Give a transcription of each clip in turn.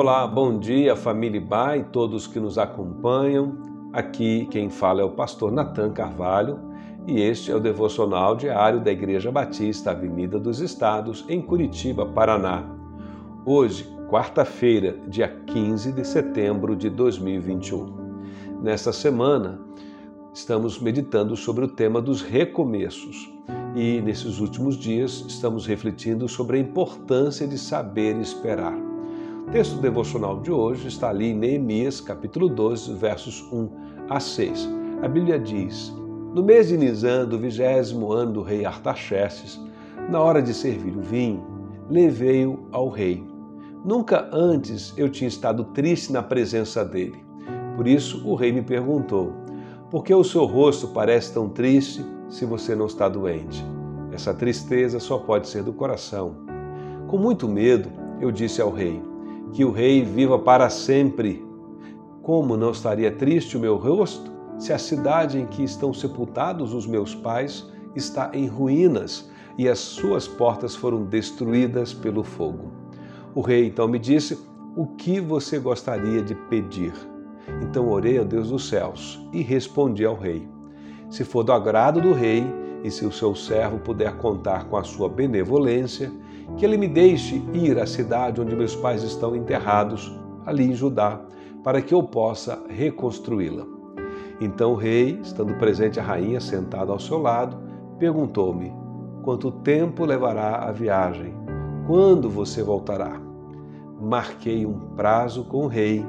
Olá, bom dia, família Ba e todos que nos acompanham. Aqui quem fala é o pastor Natan Carvalho e este é o devocional diário da Igreja Batista Avenida dos Estados, em Curitiba, Paraná. Hoje, quarta-feira, dia 15 de setembro de 2021. Nesta semana, estamos meditando sobre o tema dos recomeços e nesses últimos dias estamos refletindo sobre a importância de saber esperar. Texto devocional de hoje está ali em Neemias, capítulo 12, versos 1 a 6. A Bíblia diz: No mês de Nisan, do vigésimo ano do rei Artaxerxes, na hora de servir o vinho, levei-o ao rei. Nunca antes eu tinha estado triste na presença dele. Por isso o rei me perguntou: Por que o seu rosto parece tão triste se você não está doente? Essa tristeza só pode ser do coração. Com muito medo, eu disse ao rei: que o rei viva para sempre. Como não estaria triste o meu rosto se a cidade em que estão sepultados os meus pais está em ruínas e as suas portas foram destruídas pelo fogo? O rei então me disse: O que você gostaria de pedir? Então orei a Deus dos céus e respondi ao rei: Se for do agrado do rei, e se o seu servo puder contar com a sua benevolência, que ele me deixe ir à cidade onde meus pais estão enterrados, ali em Judá, para que eu possa reconstruí-la. Então o rei, estando presente a rainha sentada ao seu lado, perguntou-me: Quanto tempo levará a viagem? Quando você voltará? Marquei um prazo com o rei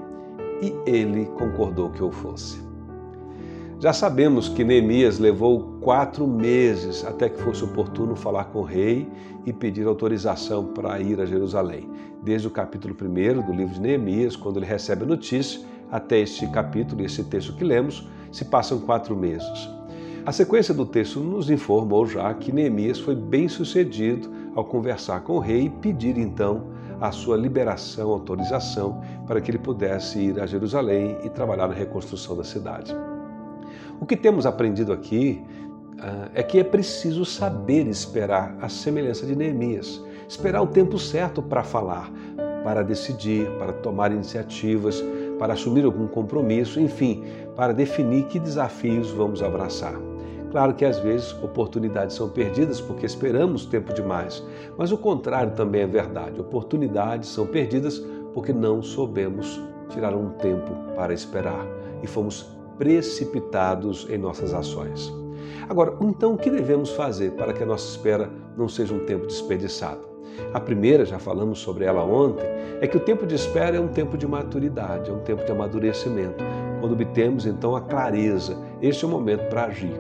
e ele concordou que eu fosse. Já sabemos que Neemias levou quatro meses até que fosse oportuno falar com o rei e pedir autorização para ir a Jerusalém. Desde o capítulo 1 do livro de Neemias, quando ele recebe a notícia, até este capítulo, esse texto que lemos, se passam quatro meses. A sequência do texto nos informou já que Neemias foi bem sucedido ao conversar com o rei e pedir então a sua liberação, autorização, para que ele pudesse ir a Jerusalém e trabalhar na reconstrução da cidade. O que temos aprendido aqui uh, é que é preciso saber esperar, a semelhança de Neemias. Esperar o tempo certo para falar, para decidir, para tomar iniciativas, para assumir algum compromisso, enfim, para definir que desafios vamos abraçar. Claro que às vezes oportunidades são perdidas porque esperamos tempo demais, mas o contrário também é verdade. Oportunidades são perdidas porque não soubemos tirar um tempo para esperar e fomos precipitados em nossas ações. Agora, então o que devemos fazer para que a nossa espera não seja um tempo desperdiçado? A primeira, já falamos sobre ela ontem, é que o tempo de espera é um tempo de maturidade, é um tempo de amadurecimento. Quando obtemos então a clareza, este é o momento para agir.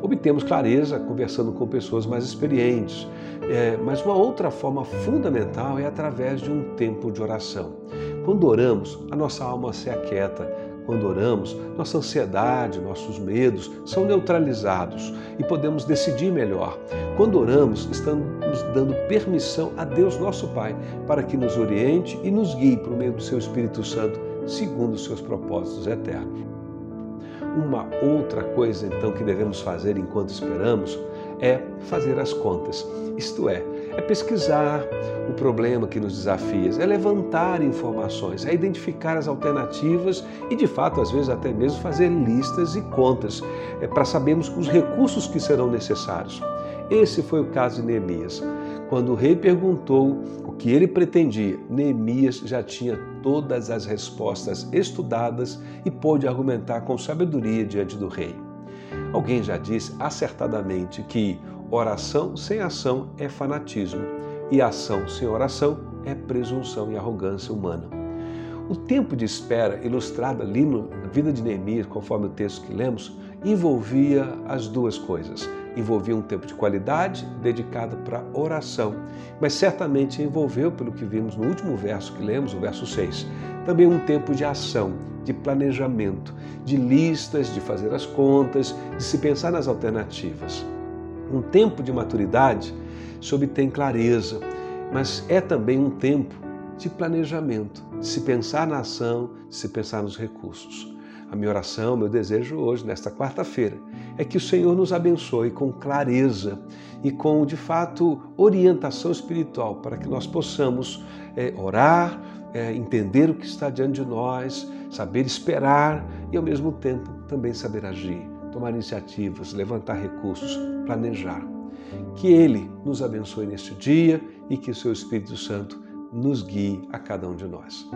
Obtemos clareza conversando com pessoas mais experientes, é, mas uma outra forma fundamental é através de um tempo de oração. Quando oramos, a nossa alma se aquieta, quando oramos, nossa ansiedade, nossos medos são neutralizados e podemos decidir melhor. Quando oramos, estamos dando permissão a Deus, nosso Pai, para que nos oriente e nos guie por meio do seu Espírito Santo, segundo os seus propósitos eternos. Uma outra coisa, então, que devemos fazer enquanto esperamos é fazer as contas, isto é, é pesquisar o problema que nos desafia, é levantar informações, é identificar as alternativas e, de fato, às vezes até mesmo fazer listas e contas é, para sabermos os recursos que serão necessários. Esse foi o caso de Neemias. Quando o rei perguntou o que ele pretendia, Neemias já tinha todas as respostas estudadas e pôde argumentar com sabedoria diante do rei. Alguém já disse acertadamente que Oração sem ação é fanatismo e ação sem oração é presunção e arrogância humana. O tempo de espera, ilustrado ali na vida de Neemias, conforme o texto que lemos, envolvia as duas coisas. Envolvia um tempo de qualidade dedicado para oração, mas certamente envolveu, pelo que vimos no último verso que lemos, o verso 6, também um tempo de ação, de planejamento, de listas, de fazer as contas, de se pensar nas alternativas um tempo de maturidade se obtém clareza, mas é também um tempo de planejamento, de se pensar na ação, de se pensar nos recursos. a minha oração, meu desejo hoje, nesta quarta-feira, é que o Senhor nos abençoe com clareza e com, de fato, orientação espiritual para que nós possamos é, orar, é, entender o que está diante de nós, saber esperar e, ao mesmo tempo, também saber agir, tomar iniciativas, levantar recursos, planejar. Que Ele nos abençoe neste dia e que o Seu Espírito Santo nos guie a cada um de nós.